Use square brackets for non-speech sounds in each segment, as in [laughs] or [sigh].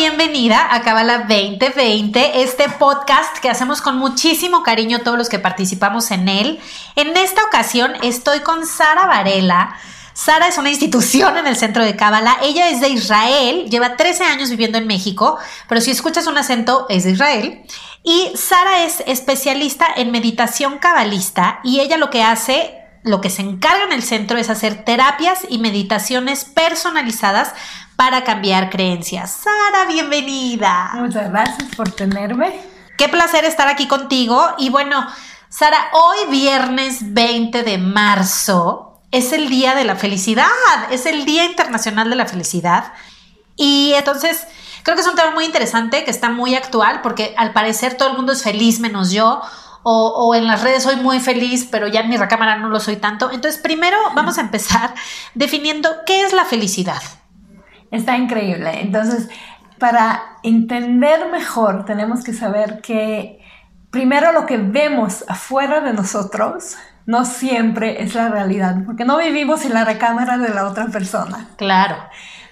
Bienvenida a Cábala 2020, este podcast que hacemos con muchísimo cariño todos los que participamos en él. En esta ocasión estoy con Sara Varela. Sara es una institución en el centro de Cábala. Ella es de Israel, lleva 13 años viviendo en México, pero si escuchas un acento es de Israel. Y Sara es especialista en meditación cabalista y ella lo que hace lo que se encarga en el centro es hacer terapias y meditaciones personalizadas para cambiar creencias. Sara, bienvenida. Muchas gracias por tenerme. Qué placer estar aquí contigo. Y bueno, Sara, hoy viernes 20 de marzo es el Día de la Felicidad, es el Día Internacional de la Felicidad. Y entonces creo que es un tema muy interesante, que está muy actual, porque al parecer todo el mundo es feliz menos yo. O, en las redes soy muy feliz, pero ya en mi recámara no lo soy tanto. Entonces, primero vamos a empezar definiendo qué es la felicidad. Está increíble. Entonces, para entender mejor, tenemos que saber que primero lo que vemos afuera de nosotros no siempre es la realidad, porque no vivimos en la recámara de la otra persona. Claro.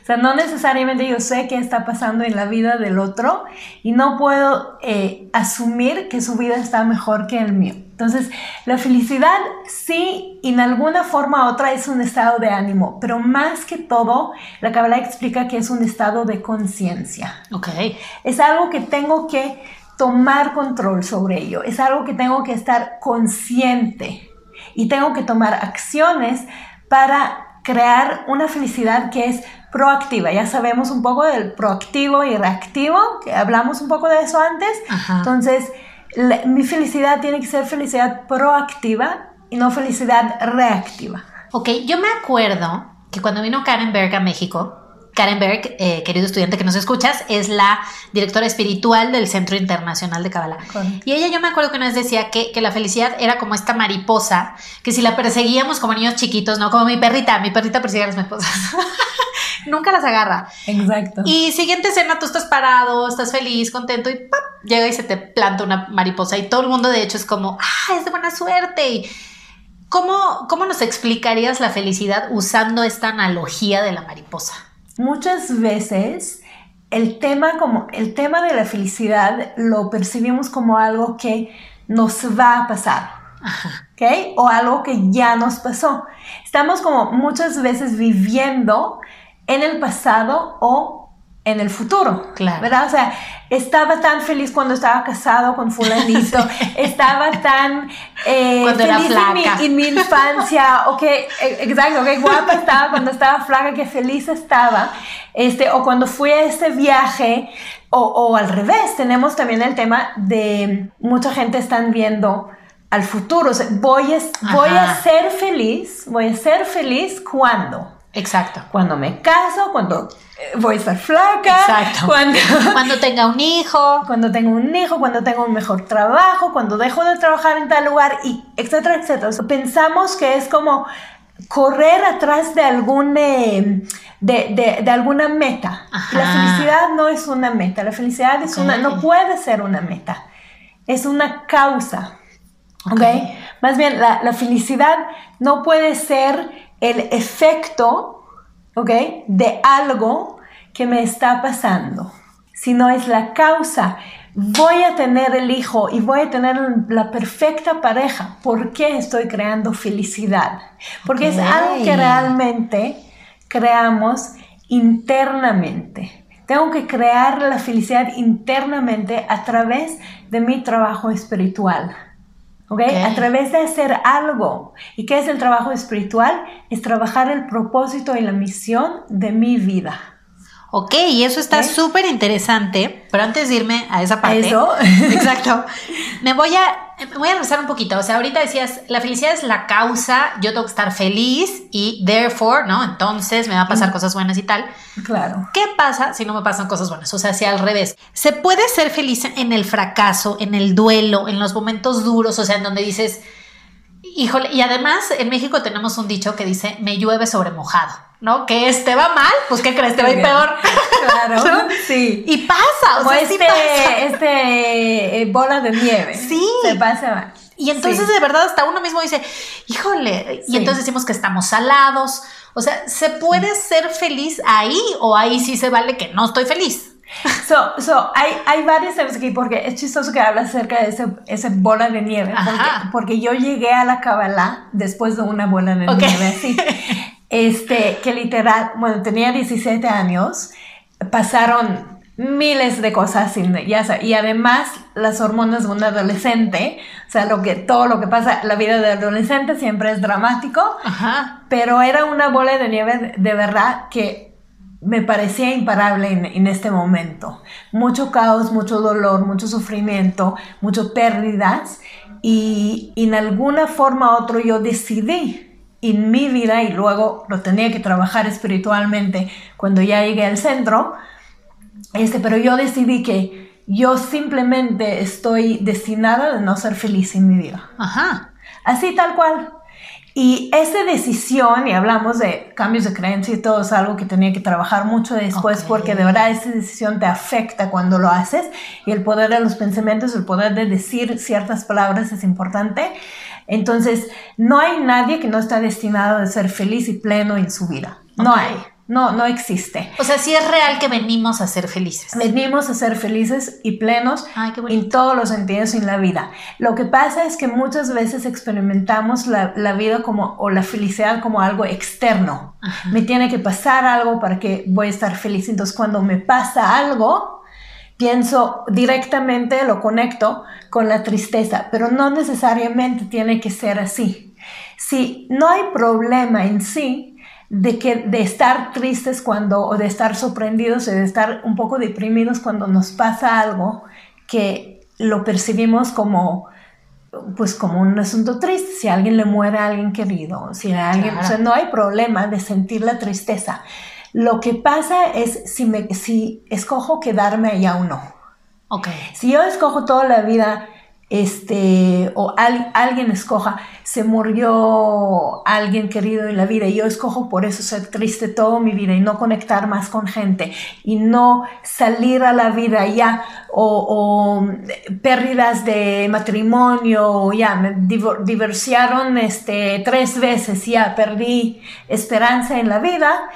Sea, no necesariamente yo sé qué está pasando en la vida del otro y no puedo eh, asumir que su vida está mejor que el mío. Entonces, la felicidad sí, en alguna forma u otra es un estado de ánimo, pero más que todo, la Kabbalah explica que es un estado de conciencia. Ok. Es algo que tengo que tomar control sobre ello, es algo que tengo que estar consciente y tengo que tomar acciones para crear una felicidad que es proactiva. Ya sabemos un poco del proactivo y reactivo, que hablamos un poco de eso antes. Entonces, mi felicidad tiene que ser felicidad proactiva y no felicidad reactiva. Ok, yo me acuerdo que cuando vino Karen Berg a México, Karen Berg, eh, querido estudiante que nos escuchas, es la directora espiritual del Centro Internacional de Kabbalah. Y ella, yo me acuerdo que vez decía que, que, la felicidad era como esta mariposa, que si la perseguíamos como niños chiquitos, ¿no? Como mi perrita, mi perrita persigue a las mariposas. [laughs] Nunca las agarra. Exacto. Y siguiente escena, tú estás parado, estás feliz, contento y ¡pap! llega y se te planta una mariposa. Y todo el mundo, de hecho, es como, ¡ah, es de buena suerte! Y, ¿Cómo, ¿Cómo nos explicarías la felicidad usando esta analogía de la mariposa? Muchas veces el tema, como, el tema de la felicidad lo percibimos como algo que nos va a pasar. ¿Ok? O algo que ya nos pasó. Estamos como muchas veces viviendo en el pasado o en el futuro. Claro. ¿Verdad? O sea, estaba tan feliz cuando estaba casado con fulanito, [laughs] estaba tan eh, cuando feliz era en mi, flaca. en mi infancia, o que, eh, exacto, que guapa estaba cuando estaba flaca, que feliz estaba, este, o cuando fui a ese viaje, o, o al revés, tenemos también el tema de mucha gente están viendo al futuro, o sea, voy, a, voy a ser feliz, voy a ser feliz cuando. Exacto. Cuando me caso, cuando eh, voy a estar flaca, Exacto. cuando, [laughs] Cuando [laughs] tenga un hijo. cuando tengo un hijo, cuando tengo un mejor trabajo, cuando dejo de trabajar en tal lugar, y etcétera, etcétera. Pensamos que es como correr atrás de algún eh, de, de, de, alguna meta. Ajá. La felicidad no es una meta, la felicidad es una, no puede ser una meta, es una causa. ¿ok? Ok. Más bien, la, la felicidad no puede ser el efecto ¿ok? de algo que me está pasando, sino es la causa. Voy a tener el hijo y voy a tener la perfecta pareja. ¿Por qué estoy creando felicidad? Porque es algo que realmente creamos internamente. Tengo que crear la felicidad internamente a través de mi trabajo espiritual. ¿Ok? Ok. A través de hacer algo. ¿Y qué es el trabajo espiritual? Es trabajar el propósito y la misión de mi vida. Ok, y eso está súper interesante, pero antes de irme a esa parte. Eso. [laughs] exacto. Me voy a, voy a regresar un poquito. O sea, ahorita decías, la felicidad es la causa, yo tengo que estar feliz y therefore, ¿no? Entonces me va a pasar cosas buenas y tal. Claro. ¿Qué pasa si no me pasan cosas buenas? O sea, si al revés. ¿Se puede ser feliz en el fracaso, en el duelo, en los momentos duros? O sea, en donde dices, híjole, y además en México tenemos un dicho que dice, me llueve sobre mojado. ¿No? Que este va mal, pues ¿qué crees? Te va a ir peor. Claro, [laughs] sí. Y pasa, o sea, este, sí pasa. este eh, bola de nieve. Sí. Se pasa. Y entonces Sí. de verdad hasta uno mismo dice, híjole, y entonces decimos que estamos salados. O sea, ¿se puede ser feliz ahí o ahí sí se vale que no estoy feliz? So, so, hay, hay varios temas aquí porque es chistoso que hablas acerca de ese, ese bola de nieve. Porque, yo llegué a la Kabbalah después de una bola de Ok. nieve así. [laughs] Este, que literal, bueno, tenía 17 años, pasaron miles de cosas sin- ya y además las hormonas de un adolescente, o sea, lo que, todo lo que pasa, la vida de adolescente siempre es dramático, Ajá. pero era una bola de nieve de- verdad que me parecía imparable en, en este momento. Mucho caos, mucho dolor, mucho sufrimiento, muchas pérdidas y, y en alguna forma u otro yo decidí en mi vida y luego lo tenía que trabajar espiritualmente cuando ya llegué al centro, este, pero yo decidí que yo simplemente estoy destinada a no ser feliz en mi vida. Ajá. Así tal cual. Y esa decisión, y hablamos de cambios de creencia y todo, es algo que tenía que trabajar mucho después, Ok. porque de verdad esa decisión te afecta cuando lo haces, y el poder de los pensamientos, el poder de decir ciertas palabras es importante. Entonces, no hay nadie que no está destinado a ser feliz y pleno en su vida. No hay, no, no existe. O sea, sí es real que venimos a ser felices. Venimos a ser felices y plenos Ay, en todos los sentidos en la vida. Lo que pasa es que muchas veces experimentamos la, la vida como, o la felicidad como algo externo. Ajá. Me tiene que pasar algo para que voy a estar feliz. Entonces, cuando me pasa algo, pienso directamente, lo conecto con la tristeza, pero no necesariamente tiene que ser así. Si no hay problema en sí de, que, de estar tristes cuando, o de estar sorprendidos, o de estar un poco deprimidos cuando nos pasa algo que lo percibimos como pues como un asunto triste, si a alguien le muere a alguien querido, si a alguien, Claro. o sea, no hay problema de sentir la tristeza. Lo que pasa es si, me, si escojo quedarme allá o no. Ok. Si yo escojo toda la vida, este, o al- alguien escoja, se murió alguien querido en la vida y yo escojo por eso ser triste toda mi vida y no conectar más con gente y no salir a la vida ya o, o pérdidas de matrimonio o ya me divor- divorciaron este, tres veces ya perdí esperanza en la vida.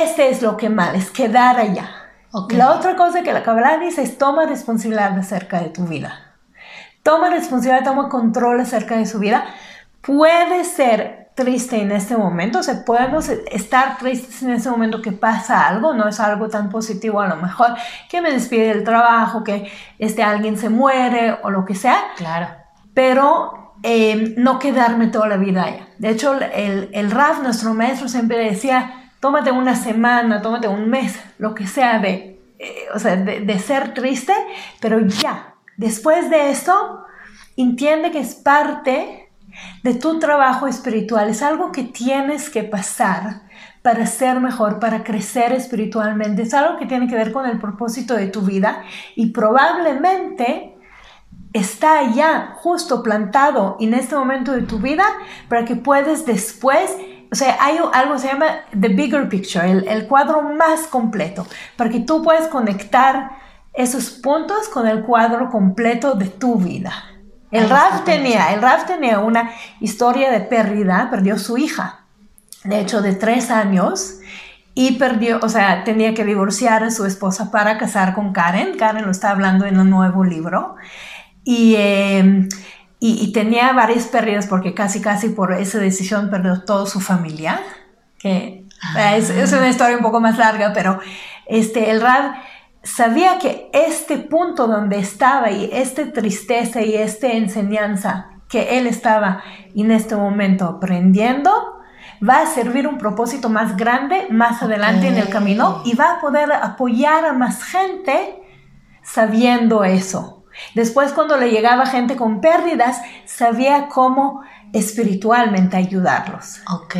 Este es lo que mal, es quedar allá. Ok. La otra cosa que la Kabbalah dice es toma responsabilidad acerca de tu vida. Toma responsabilidad, toma control acerca de su vida. Puede ser triste en este momento, o sea, podemos estar tristes en ese momento que pasa algo, no es algo tan positivo a lo mejor, que me despide del trabajo, que este, alguien se muere o lo que sea, Claro. pero eh, no quedarme toda la vida allá. De hecho, el, el Raf, nuestro maestro, siempre decía, tómate una semana, tómate un mes, lo que sea de, eh, o sea, de, ser triste, pero ya, después de esto, entiende que es parte de tu trabajo espiritual, es algo que tienes que pasar para ser mejor, para crecer espiritualmente, es algo que tiene que ver con el propósito de tu vida y probablemente está allá justo plantado en este momento de tu vida para que puedas después, o sea, hay algo que se llama the bigger picture, el, el cuadro más completo, para que tú puedas conectar esos puntos con el cuadro completo de tu vida. El Raf tenía, el Raf tenía una historia de pérdida, perdió su hija, de hecho de tres años, y perdió, o sea, tenía que divorciar a su esposa para casar con Karen. Karen lo está hablando en un nuevo libro. Y, eh, y, y tenía varias pérdidas porque casi, casi por esa decisión perdió toda su familia. Que Ah. es, es una historia un poco más larga, pero este, el Rab sabía que este punto donde estaba y esta tristeza y esta enseñanza que él estaba en este momento aprendiendo, va a servir un propósito más grande más adelante en el camino y va a poder apoyar a más gente sabiendo eso. Después cuando le llegaba gente con pérdidas, sabía cómo espiritualmente ayudarlos. Ok,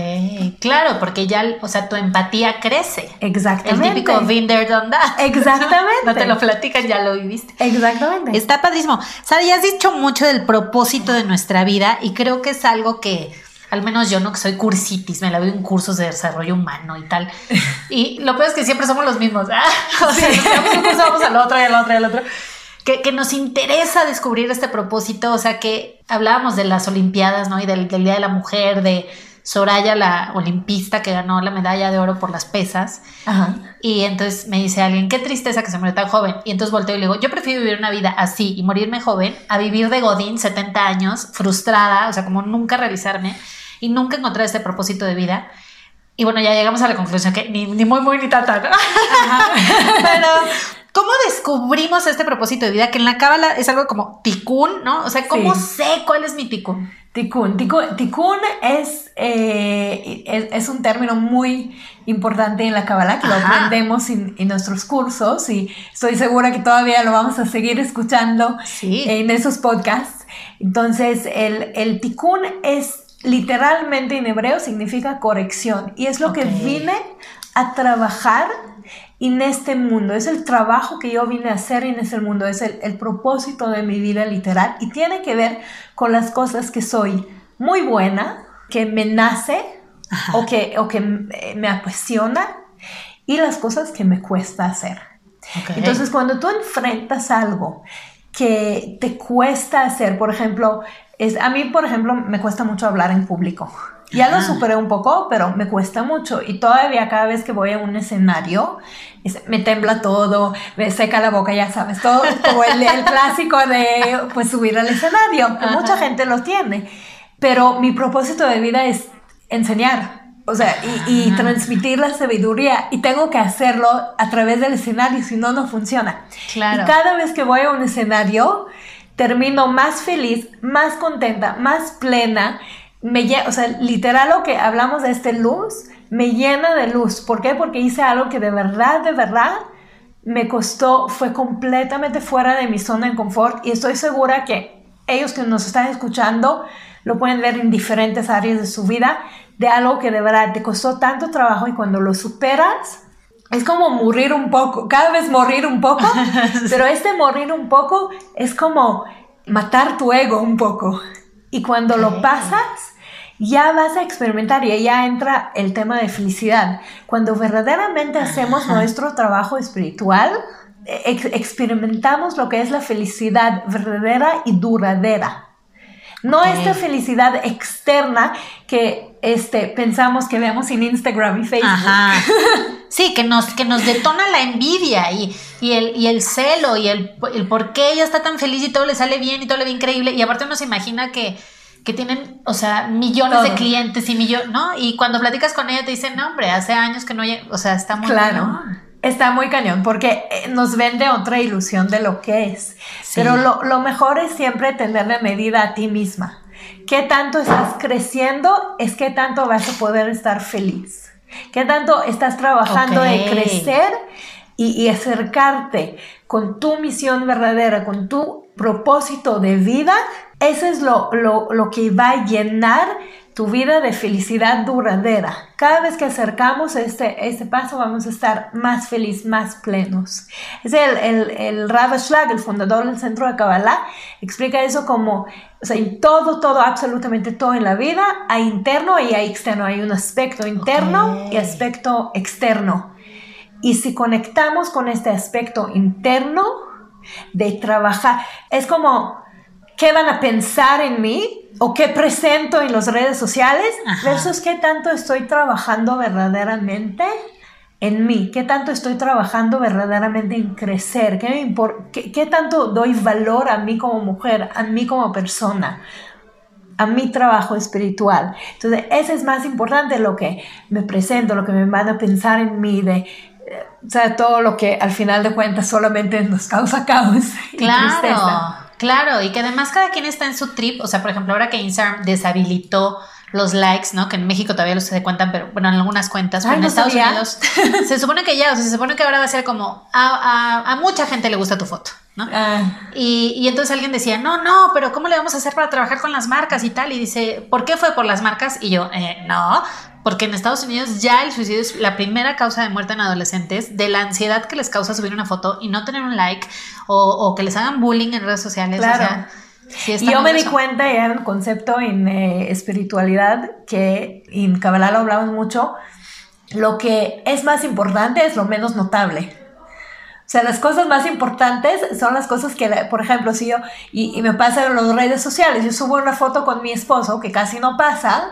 claro, porque ya, o sea, tu empatía crece. Exactamente. El típico Vinder donde Exactamente. [laughs] no te lo platican, ya lo viviste. Exactamente. Está padrísimo. Sara, ya has dicho mucho del propósito de nuestra vida y creo que es algo que, al menos yo, no que soy cursitis, me la veo en cursos de desarrollo humano y tal. [laughs] Y lo peor es que siempre somos los mismos. ¿ah? [laughs] O sea, nos un curso, vamos al otro y al otro y al otro que, nos interesa descubrir este propósito, o sea que hablábamos de las Olimpiadas, ¿no? Y del, Día de la Mujer, de Soraya, la olimpista que ganó la medalla de oro por las pesas. Ajá. Y entonces me dice alguien, qué tristeza que se murió tan joven. Y entonces volteo y le digo, yo prefiero vivir una vida así y morirme joven a vivir de Godín, 70 años, frustrada, o sea, como nunca realizarme y nunca encontrar este propósito de vida. Y bueno, ya llegamos a la conclusión que ni, ni muy, muy, ni tan, tan. [laughs] Pero ¿Cómo descubrimos este propósito de vida? Que en la cábala es algo como ticún, ¿no? O sea, ¿cómo sé cuál es mi ticún? Ticún. Ticún es, eh, es, un término muy importante en la cábala que lo aprendemos en, nuestros cursos y estoy segura que todavía lo vamos a seguir escuchando en esos podcasts. Entonces, el, el ticún es literalmente en hebreo significa corrección y es lo que vine a trabajar en este mundo. Es el trabajo que yo vine a hacer en este mundo, es el, propósito de mi vida literal y tiene que ver con las cosas que soy muy buena, que me nace o que, o que me apasiona y las cosas que me cuesta hacer. Entonces, cuando tú enfrentas algo que te cuesta hacer, por ejemplo, es, a mí, por ejemplo, me cuesta mucho hablar en público. Ya lo superé un poco, pero me cuesta mucho. Y todavía cada vez que voy a un escenario, me tembla todo, me seca la boca, ya sabes, todo como el, [laughs] clásico de pues subir al escenario, que mucha gente lo tiene. Pero mi propósito de vida es enseñar, o sea, y, transmitir la sabiduría. Y tengo que hacerlo a través del escenario, si no, no funciona. Claro. Y cada vez que voy a un escenario, termino más feliz, más contenta, más plena me o sea, literal lo que hablamos de este luz, me llena de luz. ¿Por qué? Porque hice algo que de verdad, de verdad me costó, fue completamente fuera de mi zona de confort y estoy segura que ellos que nos están escuchando lo pueden ver en diferentes áreas de su vida, de algo que de verdad te costó tanto trabajo y cuando lo superas, es como morir un poco, cada vez morir un poco, [laughs] pero este morir un poco es como matar tu ego un poco. Y cuando lo pasas, ya vas a experimentar y ya entra el tema de felicidad. Cuando verdaderamente hacemos nuestro trabajo espiritual, experimentamos lo que es la felicidad verdadera y duradera. No esta felicidad externa que este, pensamos que vemos en Instagram y Facebook. [laughs] Sí, que nos, que nos detona la envidia y, el, y el celo y el, el por qué ella está tan feliz y todo le sale bien y todo le ve increíble. Y aparte uno se imagina que, que tienen, o sea, millones de clientes y millones, ¿no? Y cuando platicas con ella te dicen, no, hombre, hace años que no, o sea, está muy claro. Está muy cañón porque eh, nos vende otra ilusión de lo que es. Pero lo, lo, mejor es siempre tenerle medida a ti misma. ¿Qué tanto estás creciendo? Es qué tanto vas a poder estar feliz. ¿Qué tanto estás trabajando de crecer y, y acercarte con tu misión verdadera, con tu propósito de vida eso es lo, que va a llenar tu vida de felicidad duradera. Cada vez que acercamos este, este paso vamos a estar más felices, más plenos. Es el, el, el Rav Schlag, el fundador del Centro de Kabbalah, explica eso como, o sea, en todo, todo, absolutamente todo en la vida, hay interno y hay externo. Hay un aspecto interno y aspecto externo. Y si conectamos con este aspecto interno de trabajar, es como qué van a pensar en mí o qué presento en las redes sociales versus qué tanto estoy trabajando verdaderamente en mí, qué tanto estoy trabajando verdaderamente en crecer, qué, qué, qué tanto doy valor a mí como mujer, a mí como persona a mi trabajo espiritual. Entonces, eso es más importante lo que me presento, lo que me van a pensar en mí, de, o sea, todo lo que al final de cuentas solamente nos causa caos claro. y tristeza. Claro, y que además cada quien está en su trip. O sea, por ejemplo, ahora que Instagram deshabilitó los likes, ¿no? Que en México todavía los se cuentan, pero bueno, en algunas cuentas, pero en no Estados sabía. Unidos [laughs] se supone que ya, o sea, se supone que ahora va a ser como a, a- a mucha gente le gusta tu foto, ¿no? Ah, Y, y entonces alguien decía, no, no, pero ¿cómo le vamos a hacer para trabajar con las marcas y tal? Y dice, ¿por qué fue por las marcas? Y yo, eh, no, porque en Estados Unidos ya el suicidio es la primera causa de muerte en adolescentes de la ansiedad que les causa subir una foto y no tener un like o, o que les hagan bullying en redes sociales. O Claro. sea, sí y yo me di cuenta ya en un concepto en eh, espiritualidad que en Kabbalah lo hablamos mucho, lo que es más importante es lo menos notable. O sea, las cosas más importantes son las cosas que, por ejemplo, si yo, y, y me pasa en las redes sociales, yo subo una foto con mi esposo que casi no pasa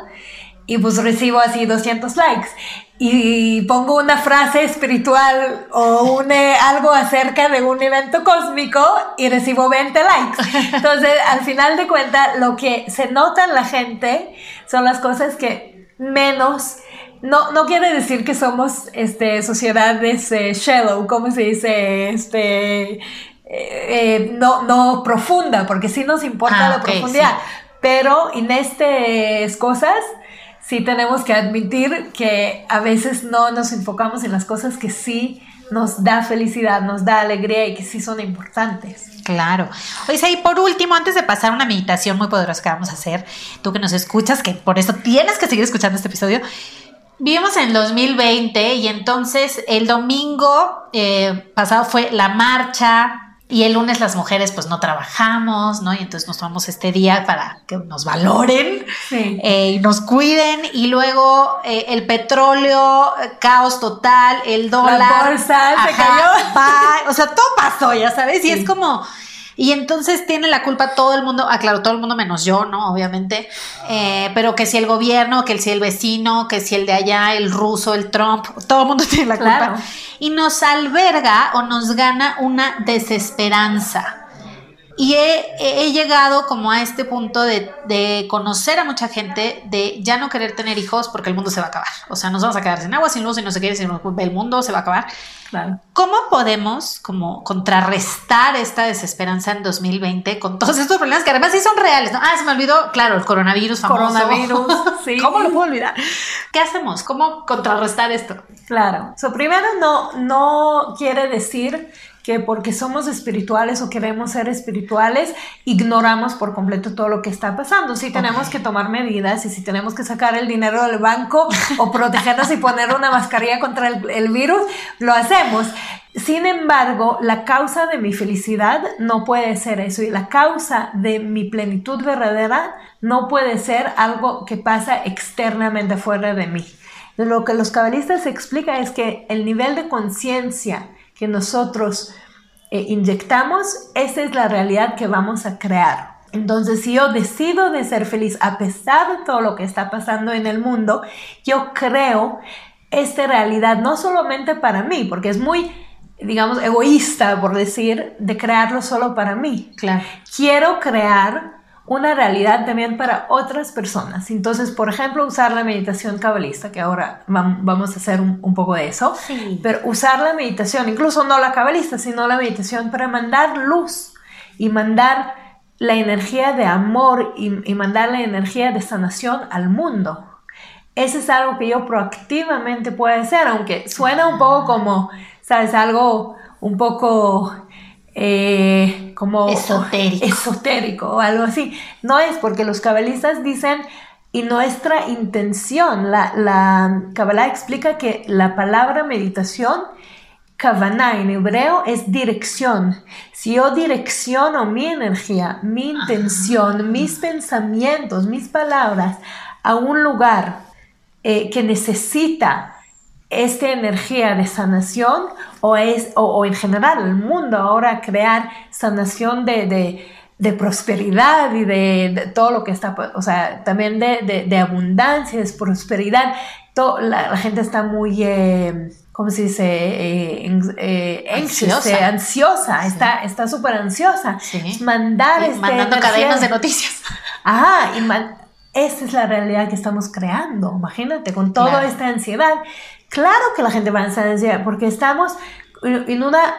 y pues recibo así 200 likes y pongo una frase espiritual o un, algo acerca de un evento cósmico y recibo 20 likes. [laughs] Entonces, al final de cuentas, lo que se nota en la gente son las cosas que menos no, no quiere decir que somos este, sociedades eh, shallow, ¿cómo se dice? Este, eh, eh, no, no profunda, porque sí nos importa Ah, la ok, profundidad. Pero en estas cosas sí tenemos que admitir que a veces no nos enfocamos en las cosas que sí nos da felicidad, nos da alegría y que sí son importantes. Claro. Oye, y por último, antes de pasar a una meditación muy poderosa que vamos a hacer, tú que nos escuchas, que por eso tienes que seguir escuchando este episodio, vivimos en 2020 y entonces el domingo eh, pasado fue la marcha y el lunes las mujeres pues no trabajamos, ¿no? Y entonces nos tomamos este día para que nos valoren Sí. eh, y nos cuiden y luego eh, el petróleo, caos total, el dólar. bolsa se cayó. o sea, todo pasó, ya sabes, y es como... Y entonces tiene la culpa todo el mundo, ah, claro, todo el mundo menos yo, ¿no? Obviamente, Eh, pero que si el gobierno, que si el vecino, que si el de allá, el ruso, el Trump, todo el mundo [laughs] tiene la culpa. Claro. Y nos alberga o nos gana una desesperanza. Y he, he- llegado como a este punto de, de conocer a mucha gente, de ya no querer tener hijos porque el mundo se va a acabar. O sea, nos vamos a quedar sin agua, sin luz y no sé qué, sin el mundo se va a acabar. Claro. ¿Cómo podemos como contrarrestar esta desesperanza en 2020 con todos estos problemas que además sí son reales? ¿no? Ah, se me olvidó, claro, el coronavirus famoso. Coronavirus, [laughs] sí. ¿Cómo lo puedo olvidar? ¿Qué hacemos? ¿Cómo contrarrestar esto? Claro. So, primero, no, no quiere decir que porque somos espirituales o queremos ser espirituales, ignoramos por completo todo lo que está pasando. Sí tenemos que tomar medidas y si tenemos que sacar el dinero del banco o protegernos y poner una mascarilla contra el, el virus, lo hacemos. Sin embargo, la causa de mi felicidad no puede ser eso y la causa de mi plenitud verdadera no puede ser algo que pasa externamente fuera de mí. Lo que los cabalistas explican es que el nivel de conciencia que nosotros eh, inyectamos, esa es la realidad que vamos a crear. Entonces, si yo decido de ser feliz a pesar de todo lo que está pasando en el mundo, yo creo esta realidad no solamente para mí, porque es muy, digamos, egoísta, por decir, de crearlo solo para mí. Claro. Quiero crear una realidad también para otras personas. Entonces, por ejemplo, usar la meditación cabalista, que ahora vam- vamos a hacer un, un poco de eso, Sí. pero usar la meditación, incluso no la cabalista, sino la meditación para mandar luz y mandar la energía de amor y, y mandar la energía de sanación al mundo. Eso es algo que yo proactivamente puedo hacer, aunque suena un poco como, ¿sabes? Algo un poco eh, como Esotérico. esotérico o algo así. No es porque los cabalistas dicen, y nuestra intención, la, la Kabbalah explica que la palabra meditación, Kavaná en hebreo es dirección. Si yo direcciono mi energía, mi intención, mis pensamientos, mis palabras a un lugar eh, que necesita esta energía de sanación o, es, o, o en general el mundo ahora crear sanación de, de, de prosperidad y de, de, todo lo que está, o sea, también de, abundancia, de prosperidad. Todo, la, la, gente está muy, eh, ¿cómo se dice? Eh, eh, ansiosa, eh, ansiosa. Sí. está está súper ansiosa. Sí. Mandar este mandando energía. cadenas de noticias. Ajá, y man, esa es la realidad que estamos creando. Imagínate, con toda Claro. esta ansiedad. Claro que la gente va a ansiedad porque estamos en una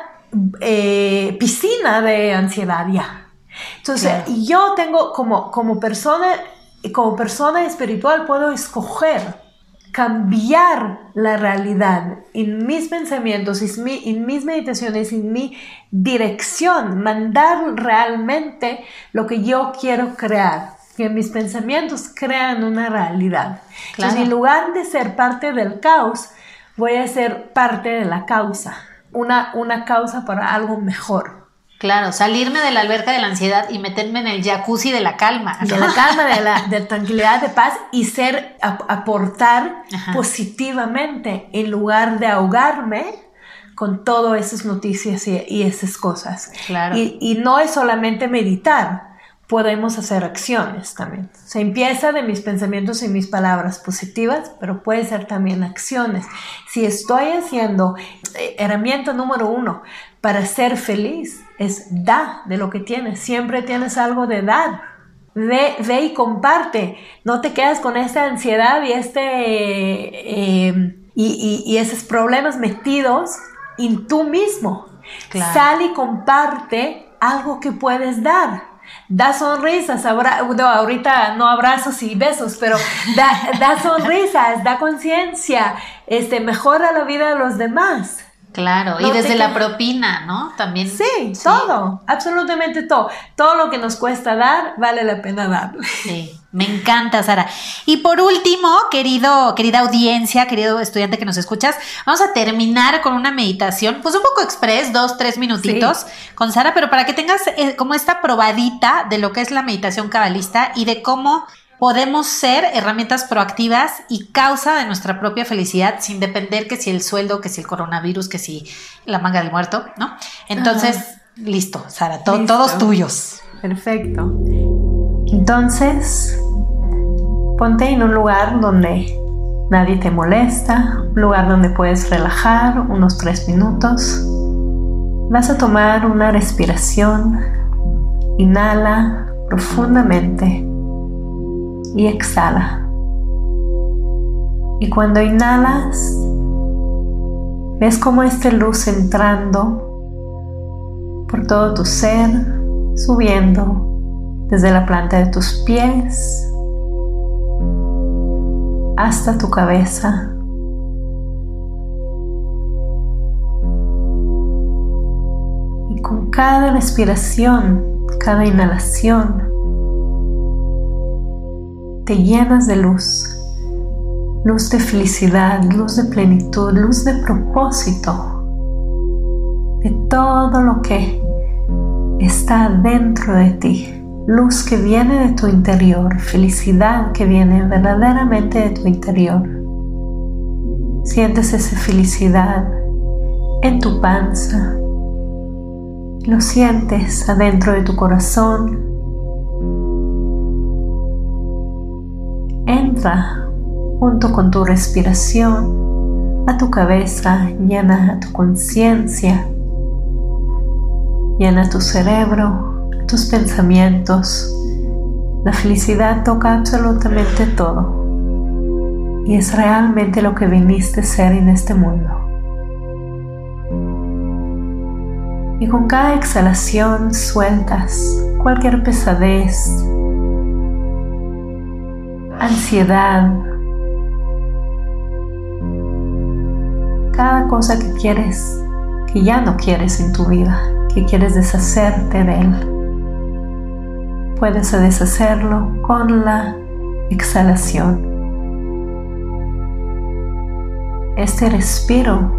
eh, piscina de ansiedad ya. Entonces, Claro. yo tengo como, como persona como persona espiritual puedo escoger cambiar la realidad en mis pensamientos, en mis meditaciones, en mi dirección, mandar realmente lo que yo quiero crear, que mis pensamientos crean una realidad. Entonces, en lugar de ser parte del caos, voy a ser parte de la causa, una, una causa para algo mejor. Claro, salirme de la alberca de la ansiedad y meterme en el jacuzzi de la calma. De la calma, de la de tranquilidad, de paz y ser, aportar positivamente en lugar de ahogarme con todas esas noticias y, esas cosas. Claro. Y, y, no es solamente meditar, podemos hacer acciones también. Se empieza de mis pensamientos y mis palabras positivas, pero puede ser también acciones. Si estoy haciendo eh, herramienta número uno para ser feliz, es da de lo que tienes. Siempre tienes algo de dar. Ve, ve y comparte. No te quedas con esta ansiedad y, este, eh, y, esos problemas metidos en tú mismo. Sal y comparte algo que puedes dar. Da sonrisas, ahorita no abrazos y besos, pero da, [laughs] da sonrisas, da conciencia, este, mejora la vida de los demás. Claro, y desde la propina, ¿no? También. Sí, todo, absolutamente todo. Todo lo que nos cuesta dar, vale la pena dar. Sí, me encanta, Sara. Y por último, querido, querida audiencia, querido estudiante que nos escuchas, vamos a terminar con una meditación, pues un poco express, dos, tres minutitos con Sara, pero para que tengas eh, como esta probadita de lo que es la meditación cabalista y de cómo podemos ser herramientas proactivas y causa de nuestra propia felicidad sin depender que si el sueldo, que si el coronavirus, que si la manga del muerto, ¿no? Entonces, listo, Sara, todos tuyos. Perfecto. Entonces, ponte en un lugar donde nadie te molesta, un lugar donde puedes relajar unos tres minutos. Vas a tomar una respiración. Inhala profundamente y exhala. Y cuando inhalas, ves como esta luz entrando por todo tu ser, subiendo desde la planta de tus pies hasta tu cabeza. Y con cada respiración, cada inhalación, te llenas de luz, luz de felicidad, luz de plenitud, luz de propósito, de todo lo que está dentro de ti, luz que viene de tu interior, felicidad que viene verdaderamente de tu interior. Sientes esa felicidad en tu panza, lo sientes adentro de tu corazón, junto con tu respiración a tu cabeza, llena tu conciencia, llena tu cerebro, tus pensamientos. La felicidad toca absolutamente todo y es realmente lo que viniste a ser en este mundo. Y con cada exhalación sueltas cualquier pesadez, ansiedad, cada cosa que quieres, que ya no quieres en tu vida, que quieres deshacerte de él. Puedes deshacerlo con la exhalación. Este respiro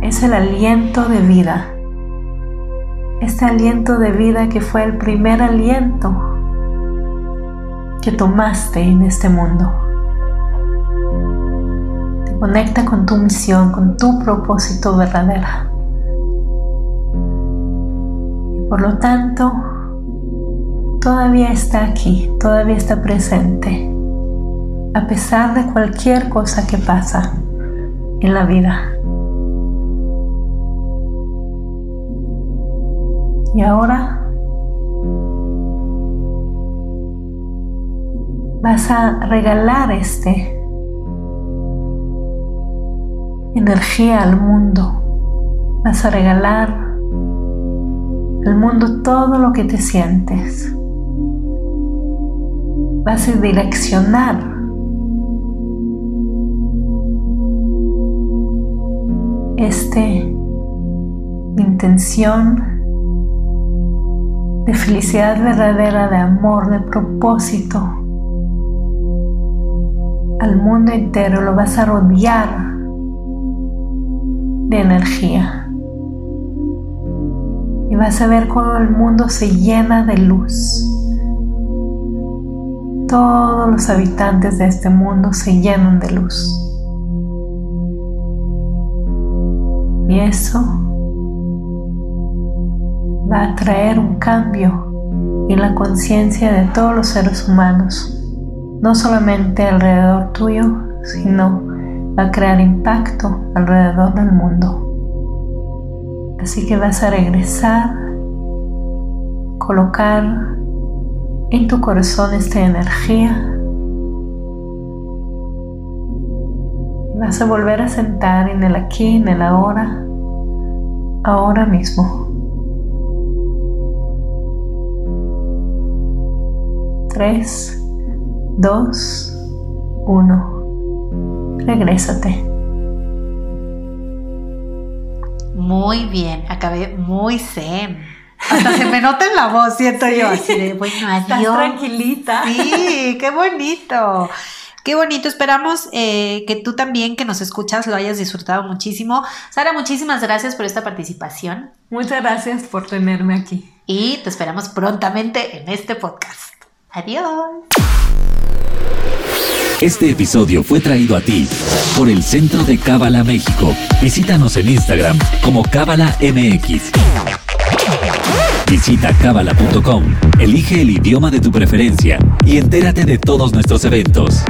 es el aliento de vida. Este aliento de vida que fue el primer aliento que tomaste en este mundo. Te conecta con tu misión, con tu propósito verdadero. Y por lo tanto, todavía está aquí, todavía está presente, a pesar de cualquier cosa que pasa en la vida. Y ahora vas a regalar este energía al mundo. Vas a regalar al mundo todo lo que te sientes. vas a direccionar este intención de felicidad verdadera, de amor, de propósito al mundo entero, lo vas a rodear de energía. Y vas a ver cómo el mundo se llena de luz. Todos los habitantes de este mundo se llenan de luz. Y eso va a traer un cambio en la conciencia de todos los seres humanos, no solamente alrededor tuyo, sino va a crear impacto alrededor del mundo. Así que vas a regresar, colocar en tu corazón esta energía. Y vas a volver a sentar en el aquí, en el ahora, ahora mismo. Tres, dos, uno. Regrésate. Muy bien, acabé muy zen. Hasta se me nota en la voz, siento yo, así de, bueno, Estás adiós. tranquilita. Sí, qué bonito. Qué bonito, esperamos eh, que tú también que nos escuchas lo hayas disfrutado muchísimo. Sara, muchísimas gracias por esta participación Muchas gracias por tenerme aquí. y te esperamos prontamente en este podcast. Adiós. Este episodio fue traído a ti por el Centro de Cábala México. Visítanos en Instagram como Cábala MX. Visita cábala.com, elige el idioma de tu preferencia y entérate de todos nuestros eventos.